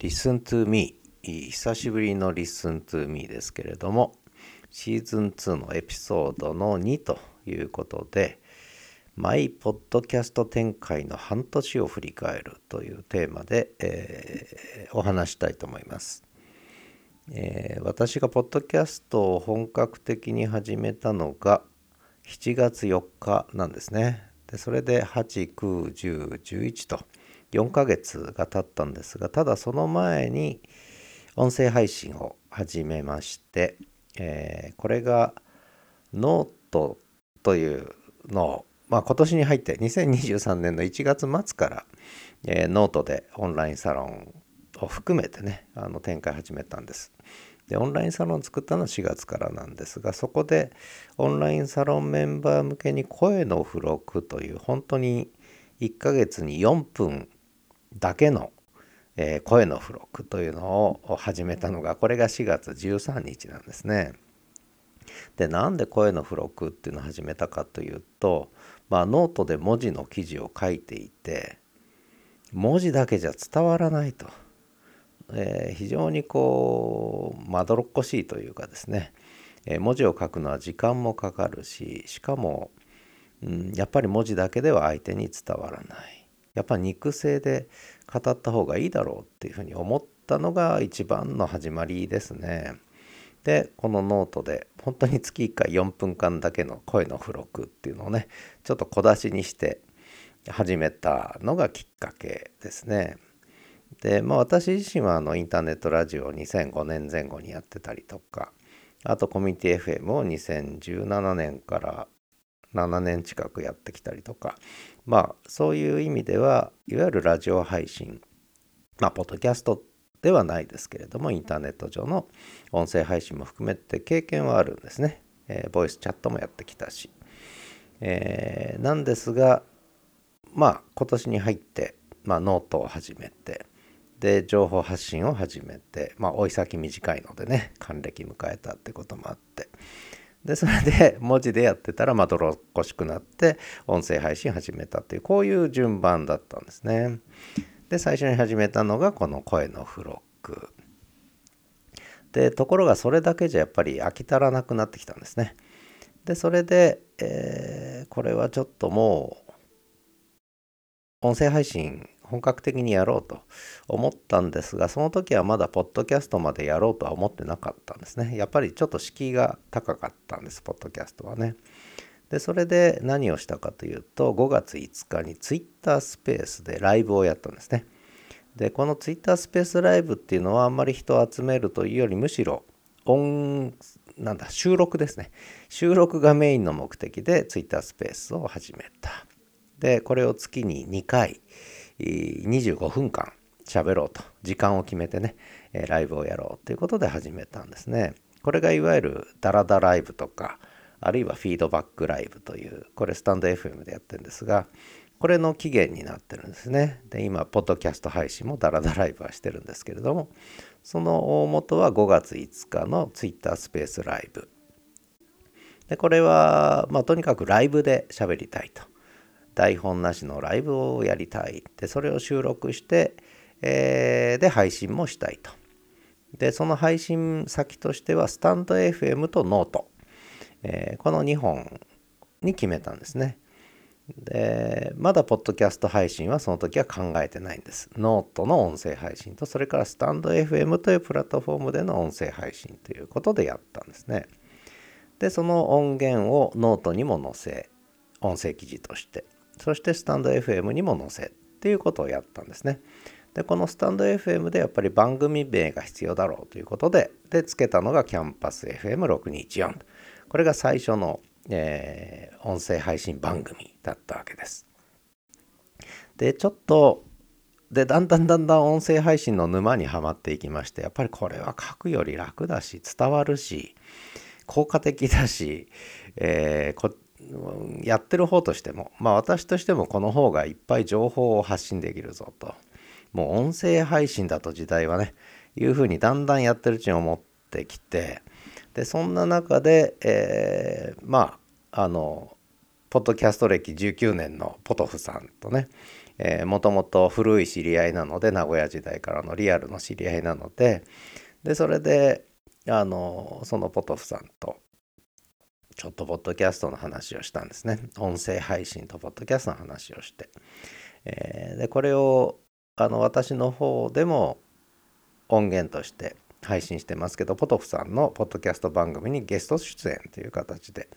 Listen to Me 久しぶりの Listen to Me ですけれどもシーズン2のエピソードの2ということでマイポッドキャスト展開の半年を振り返るというテーマで、えー、お話したいと思います、えー、私がポッドキャストを本格的に始めたのが7月4日なんですね。でそれで8、9、10、11と4ヶ月が経ったんですがただその前に音声配信を始めまして、えー、これがノートというのを、まあ、今年に入って2023年の1月末から、えー、ノートでオンラインサロンを含めてねあの展開始めたんです。でオンラインサロン作ったのは4月からなんですがそこでオンラインサロンメンバー向けに声の付録という本当に1ヶ月に4分だけの、えー、声の付録というのを始めたのがこれが4月13日なんですね。でなんで声の付録っていうのを始めたかというと、まあ、ノートで文字の記事を書いていて文字だけじゃ伝わらないと、えー、非常にこうまどろっこしいというかですね、えー、文字を書くのは時間もかかるししかも、うん、やっぱり文字だけでは相手に伝わらない。やっぱ肉声で語った方がいいだろうっていうふうに思ったのが一番の始まりですね。でこのノートで本当に月1回4分間だけの声の付録っていうのをねちょっと小出しにして始めたのがきっかけですね。でまあ私自身はあのインターネットラジオを2005年前後にやってたりとかあとコミュニティ FM を2017年から7年近くやってきたりとかまあそういう意味ではいわゆるラジオ配信まあポッドキャストではないですけれどもインターネット上の音声配信も含めて経験はあるんですね。えー、ボイスチャットもやってきたし。えー、なんですがまあ今年に入って、まあ、ノートを始めてで情報発信を始めてまあ追い先短いのでね還暦迎えたってこともあってでそれで文字でやってたらまどろっこしくなって音声配信始めたっていうこういう順番だったんですね。で最初に始めたのがこの声のフロック。でところがそれだけじゃやっぱり飽き足らなくなってきたんですね。でそれで、えー、これはちょっともう音声配信本格的にやろうと思ったんですがその時はまだポッドキャストまでやろうとは思ってなかったんですね。やっぱりちょっと敷居が高かったんですポッドキャストはね。でそれで何をしたかというと5月5日にツイッタースペースでライブをやったんですね。でこのツイッタースペースライブっていうのはあんまり人を集めるというよりむしろ音なんだ収録ですね。収録がメインの目的でツイッタースペースを始めた。でこれを月に2回25分間喋ろうと時間を決めてねライブをやろうということで始めたんですね。これがいわゆるダラダライブとかあるいはフィードバックライブというこれスタンド FM でやってるんですがこれの起源になってるんですね。で今ポッドキャスト配信もダラダライブはしてるんですけれどもその大元は5月5日の Twitter スペースライブ。でこれは、まあ、とにかくライブで喋りたいと。台本なしのライブをやりたい。でそれを収録して、えー、で配信もしたいと。でその配信先としてはスタンド FM とノート、えー、この2本に決めたんですね。でまだポッドキャスト配信はその時は考えてないんです。ノートの音声配信とそれから stand.fm というプラットフォームでの音声配信ということでやったんですね。でその音源をノートにも載せ音声記事としてそしてスタンド FM にも載せっていうことをやったんですね。で、このスタンド FM でやっぱり番組名が必要だろうということで、で、つけたのがキャンパス FM6214。これが最初の、えー、音声配信番組だったわけです。で、ちょっと、で、だんだんだんだん音声配信の沼にはまっていきまして、やっぱりこれは書くより楽だし、伝わるし、効果的だし、えー、こやってる方としてもまあ私としてもこの方がいっぱい情報を発信できるぞと。もう音声配信だと時代はねいうふうにだんだんやってるうちに思ってきてでそんな中で、えー、まああのポッドキャスト歴19年のポトフさんとね、もともと古い知り合いなので名古屋時代からのリアルの知り合いなのででそれであのそのポトフさんとちょっとポッドキャストの話をしたんですね。音声配信とポッドキャストの話をして、えー、でこれをあの私の方でも音源として配信してますけどポトフさんのポッドキャスト番組にゲスト出演という形で、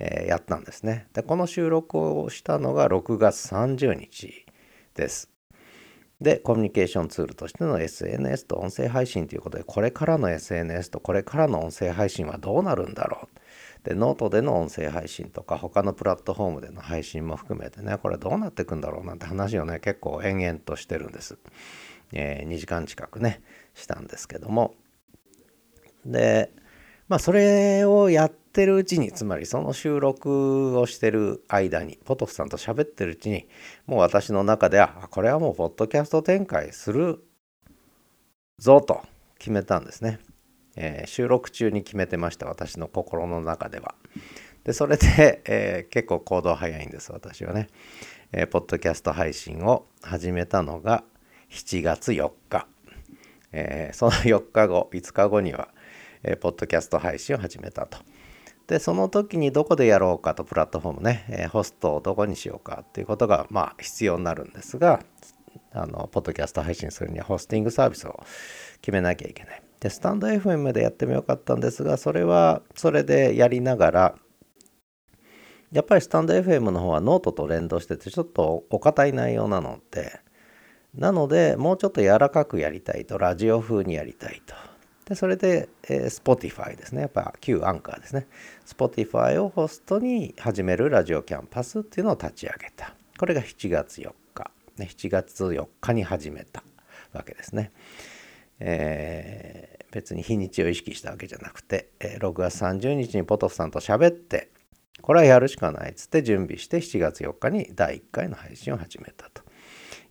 えー、やったんですね。でこの収録をしたのが6月30日です。でコミュニケーションツールとしての SNS と音声配信ということでこれからの SNS とこれからの音声配信はどうなるんだろうでノートでの音声配信とか他のプラットフォームでの配信も含めてねこれどうなっていくんだろうなんて話をね結構延々としてるんです、えー、2時間近くねしたんですけども。でまあそれをやってるうちにつまりその収録をしてる間にポトフさんと喋ってるうちにもう私の中ではこれはもうポッドキャスト展開するぞと決めたんですね、えー、収録中に決めてました私の心の中ではでそれで、えー、結構行動早いんです私はね、えー、ポッドキャスト配信を始めたのが7月4日、えその4日後5日後にはえポッドキャスト配信を始めたと。で、その時にどこでやろうかと、プラットフォームね、えホストをどこにしようかっていうことが、まあ、必要になるんですが、あの、ポッドキャスト配信するにはホスティングサービスを決めなきゃいけない。で、スタンド FM でやってもよかったんですが、それは、それでやりながら、やっぱりスタンド FM の方はノートと連動してて、ちょっとお堅い内容なので、なので、もうちょっと柔らかくやりたいと、ラジオ風にやりたいと。で、それで、えー、Spotify ですね。やっぱ旧アンカーですね。Spotify をホストに始めるラジオキャンパスっていうのを立ち上げた。これが7月4日。ね、7月4日に始めたわけですね。えー、別に日にちを意識したわけじゃなくて、え、6月30日にポトフさんと喋って、これはやるしかないっつって準備して7月4日に第1回の配信を始めたと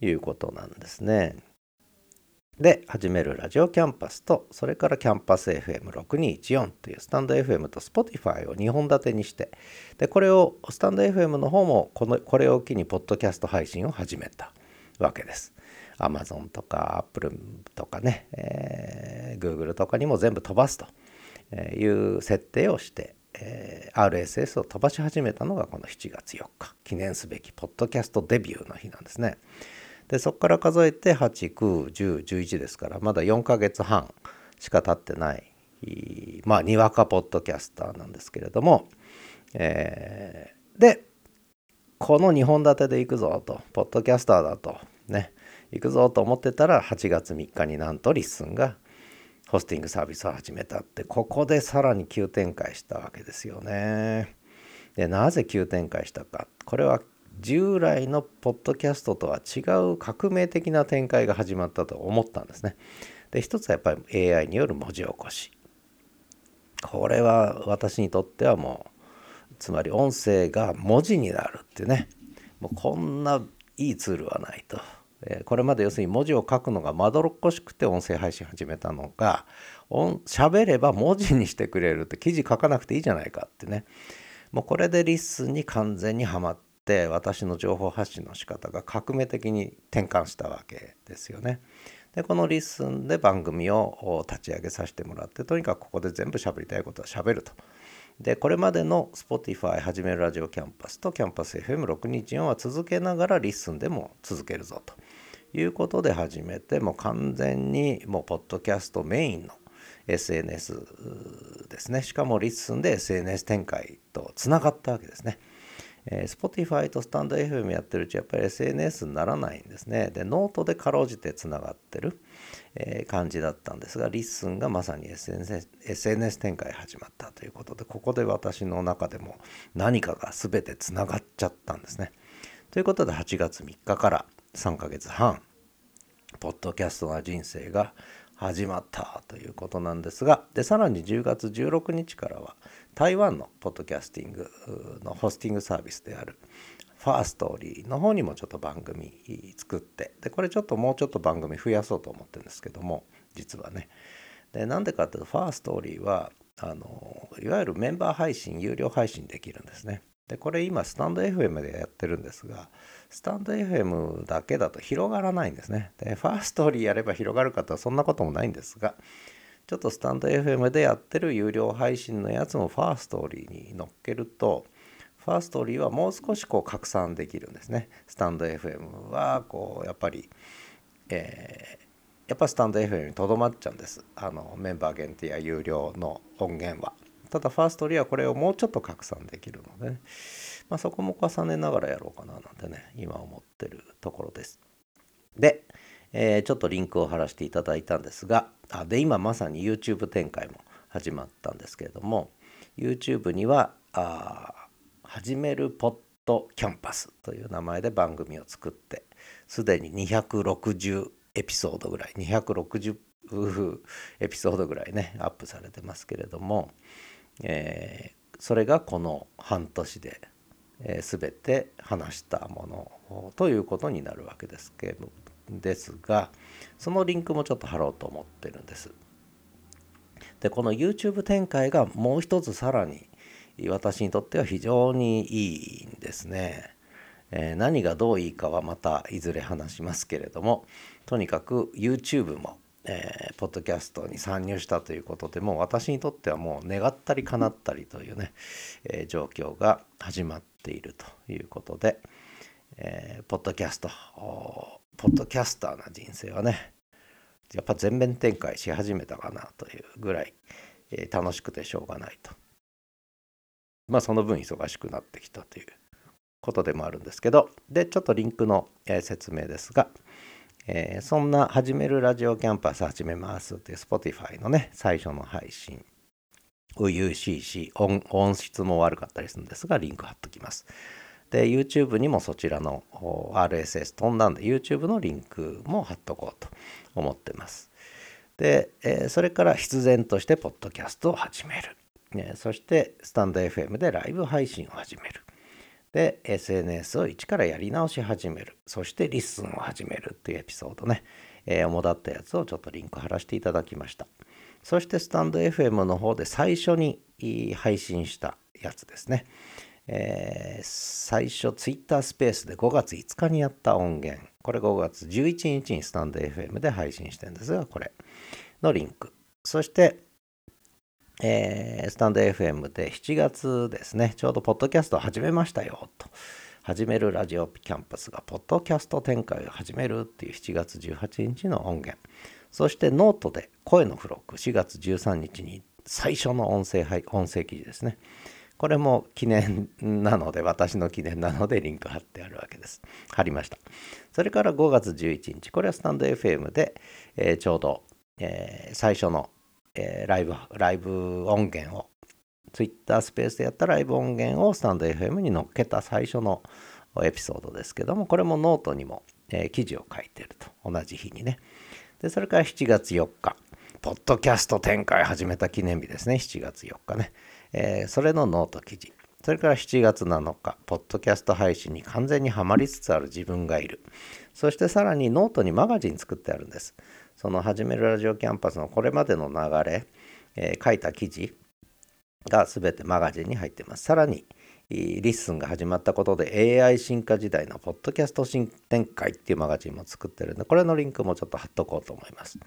いうことなんですね。で始めるラジオキャンパスとそれからキャンパス FM6214 というスタンド FM と Spotify を2本立てにしてでこれをスタンド FM の方もこのこれを機にポッドキャスト配信を始めたわけです。Amazon とか Apple とかね、えー、Google とかにも全部飛ばすという設定をして、えー、RSS を飛ばし始めたのがこの7月4日記念すべきポッドキャストデビューの日なんですね。でそこから数えて891011ですからまだ4ヶ月半しか経ってないまあにわかポッドキャスターなんですけれども、えー、でこの2本立てで行くぞとポッドキャスターだとね行くぞと思ってたら8月3日になんと LISTEN がホスティングサービスを始めたってここでさらに急展開したわけですよね。でなぜ急展開したかこれは従来のポッドキャストとは違う革命的な展開が始まったと思ったんですね。で一つはやっぱり AI による文字起こし。これは私にとってはもうつまり音声が文字になるってねもうこんないいツールはないと。これまで要するに文字を書くのがまどろっこしくて音声配信始めたのが喋れば文字にしてくれるって記事書かなくていいじゃないかってねもうこれで LISTEN に完全にはまって私の情報発信の仕方が革命的に転換したわけですよね。でこの LISTEN で番組を立ち上げさせてもらってとにかくここで全部喋りたいことは喋ると。でこれまでの Spotify 始めるラジオキャンパスとキャンパス FM624 は続けながら LISTEN でも続けるぞということで始めてもう完全にもうポッドキャストメインの SNS ですねしかも LISTEN で SNS 展開とつながったわけですね。えー、Spotify とスタンド FM やってるうちやっぱり SNS にならないんですね。で、ノートでかろうじてつながってる、えー、感じだったんですが、 LISTEN がまさに SNS, SNS 展開始まったということで、ここで私の中でも何かが全てつながっちゃったんですね。ということで8月3日から3ヶ月半、ポッドキャストな人生が始まったということなんですがでさらに10月16日からは台湾のポッドキャスティングのホスティングサービスである Firstory の方にもちょっと番組作ってでこれちょっともうちょっと番組増やそうと思ってるんですけども実はね。でなんでかっていうとファーストーリーはあのいわゆるメンバー配信有料配信できるんですね。でこれ今スタンド FM でやってるんですがスタンド FM だけだと広がらないんですね。でファーストーリーやれば広がるかとはそんなこともないんですがちょっとスタンド FM でやってる有料配信のやつもファーストーリーに乗っけるとファーストーリーはもう少しこう拡散できるんですね。スタンド FM はこうやっぱり、えー、やっぱスタンド FM にとどまっちゃうんです。あのメンバー限定や有料の音源は。ただファーストリーはこれをもうちょっと拡散できるので、ね、まあ、そこも重ねながらやろうかななんてね今思ってるところです。で、えー、ちょっとリンクを貼らせていただいたんですがあで今まさに YouTube 展開も始まったんですけれども YouTube にはあ始めるポッドキャンパスという名前で番組を作ってすでに260エピソードぐらい260エピソードぐらいねアップされてますけれどもえー、それがこの半年で、えー、全て話したものということになるわけですけどですがそのリンクもちょっと貼ろうと思ってるんです。でこの YouTube 展開がもう一つさらに私にとっては非常にいいんですね。えー、何がどういいかはまたいずれ話しますけれどもとにかく YouTube もえー、ポッドキャストに参入したということでもう私にとってはもう願ったり叶ったりというね、えー、状況が始まっているということで、えー、ポッドキャストポッドキャスターな人生はねやっぱ全面展開し始めたかなというぐらい、えー、楽しくてしょうがないとまあその分忙しくなってきたということでもあるんですけどでちょっとリンクの、えー、説明ですが、えー、そんな始めるラジオキャンパス始めますっていう Spotify のね、最初の配信。UCC 音、音質も悪かったりするんですが、リンク貼っときます。で、YouTube にもそちらの RSS 飛んだんで、YouTube のリンクも貼っとこうと思ってます。で、え、それから必然として、ポッドキャストを始める。ね、そして、スタンド FM でライブ配信を始める。で SNS を一からやり直し始めるそして LISTEN を始めるっていうエピソードね、えー、主だったやつをちょっとリンク貼らせていただきましたそしてスタンド FM の方で最初に配信したやつですね、えー、最初 Twitter スペースで5月5日にやった音源これ5月11日にスタンド FM で配信してるんですがこれのリンクそしてえー、スタンド FM で7月ですね、ちょうどポッドキャストを始めましたよと。始めるラジオキャンパスがポッドキャスト展開を始めるっていう7月18日の音源。そしてノートで声の付録4月13日に最初の音声音声記事ですね。これも記念なので、私の記念なのでリンク貼ってあるわけです。貼りました。それから5月11日、これは stand.fm で、えー、ちょうど、えー、最初のえー、ライブ、ライブ音源を、Twitter スペースでやったライブ音源をスタンド FM に乗っけた最初のエピソードですけども、これもノートにも、え、記事を書いてると。同じ日にね。で、それから7月4日、ポッドキャスト展開始めた記念日ですね。7月4日ね。えー、それのノート記事。それから7月7日、ポッドキャスト配信に完全にはまりつつある自分がいる。そしてさらにノートにマガジン作ってあるんです。その始めるラジオキャンパスのこれまでの流れ、えー、書いた記事が全てマガジンに入っています。さらに、 LISTEN が始まったことで AI 進化時代のポッドキャスト新展開っていうマガジンも作ってるんで、これのリンクもちょっと貼っとこうと思います。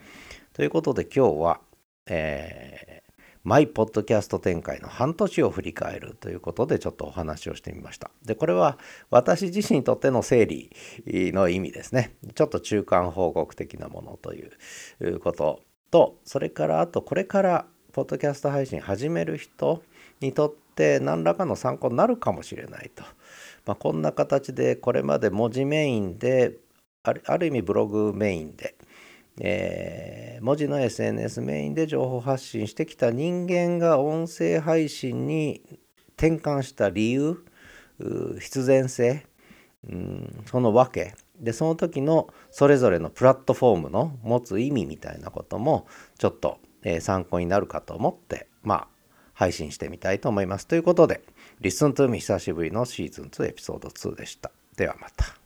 ということで今日は、えーマイポッドキャスト展開の半年を振り返るということでちょっとお話をしてみました。で、これは私自身にとっての整理の意味ですね。ちょっと中間報告的なものということと、それからあとこれからポッドキャスト配信始める人にとって何らかの参考になるかもしれないと。まあ、こんな形でこれまで文字メインである意味ブログメインでえー、文字の SNS メインで情報発信してきた人間が音声配信に転換した理由必然性、その訳でその時のそれぞれのプラットフォームの持つ意味みたいなこともちょっと、えー、参考になるかと思ってまあ配信してみたいと思います。ということで Listen to me 久しぶりのシーズン2エピソード2でした。ではまた。